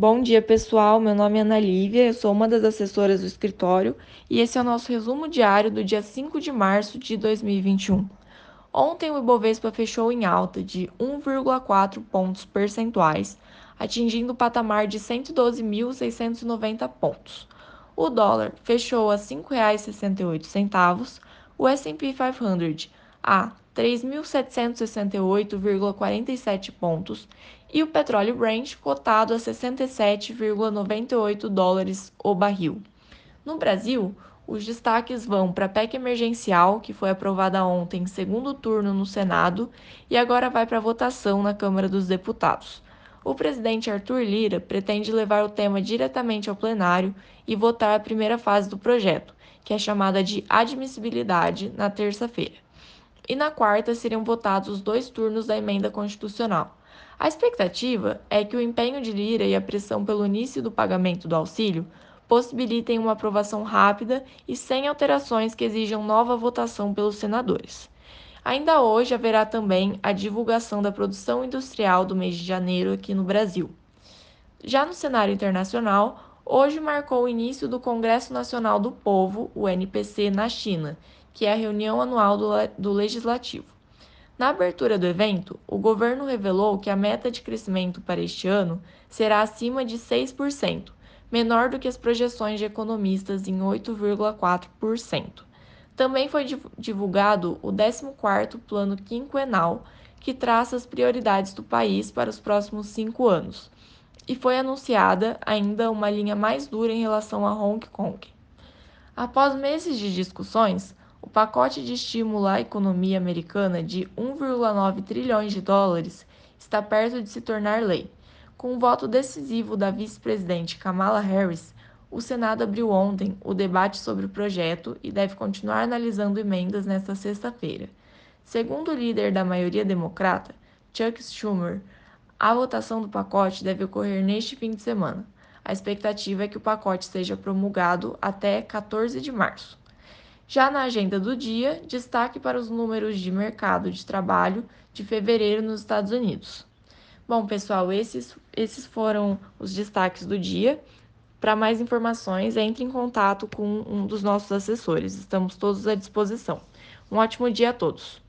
Bom dia, pessoal. Meu nome é Ana Lívia, eu sou uma das assessoras do escritório e esse é o nosso resumo diário do dia 5 de março de 2021. Ontem o Ibovespa fechou em alta de 1,4 pontos percentuais, atingindo o patamar de 112.690 pontos. O dólar fechou a R$ 5,68, o S&P 500 a 3.768,47 pontos e o petróleo Brent cotado a 67,98 dólares o barril. No Brasil, os destaques vão para a PEC emergencial, que foi aprovada ontem em segundo turno no Senado e agora vai para votação na Câmara dos Deputados. O presidente Arthur Lira pretende levar o tema diretamente ao plenário e votar a primeira fase do projeto, que é chamada de admissibilidade, na terça-feira e na quarta seriam votados os dois turnos da emenda constitucional. A expectativa é que o empenho de Lira e a pressão pelo início do pagamento do auxílio possibilitem uma aprovação rápida e sem alterações que exijam nova votação pelos senadores. Ainda hoje haverá também a divulgação da produção industrial do mês de janeiro aqui no Brasil. Já no cenário internacional, hoje marcou o início do Congresso Nacional do Povo, o NPC, na China que é a reunião anual do, do Legislativo. Na abertura do evento, o governo revelou que a meta de crescimento para este ano será acima de 6%, menor do que as projeções de economistas em 8,4%. Também foi divulgado o 14º Plano Quinquenal, que traça as prioridades do país para os próximos cinco anos, e foi anunciada ainda uma linha mais dura em relação a Hong Kong. Após meses de discussões, o pacote de estímulo à economia americana de 1,9 trilhões de dólares está perto de se tornar lei. Com o voto decisivo da vice-presidente Kamala Harris, o Senado abriu ontem o debate sobre o projeto e deve continuar analisando emendas nesta sexta-feira. Segundo o líder da maioria democrata, Chuck Schumer, a votação do pacote deve ocorrer neste fim de semana. A expectativa é que o pacote seja promulgado até 14 de março. Já na agenda do dia, destaque para os números de mercado de trabalho de fevereiro nos Estados Unidos. Bom, pessoal, esses, esses foram os destaques do dia. Para mais informações, entre em contato com um dos nossos assessores. Estamos todos à disposição. Um ótimo dia a todos.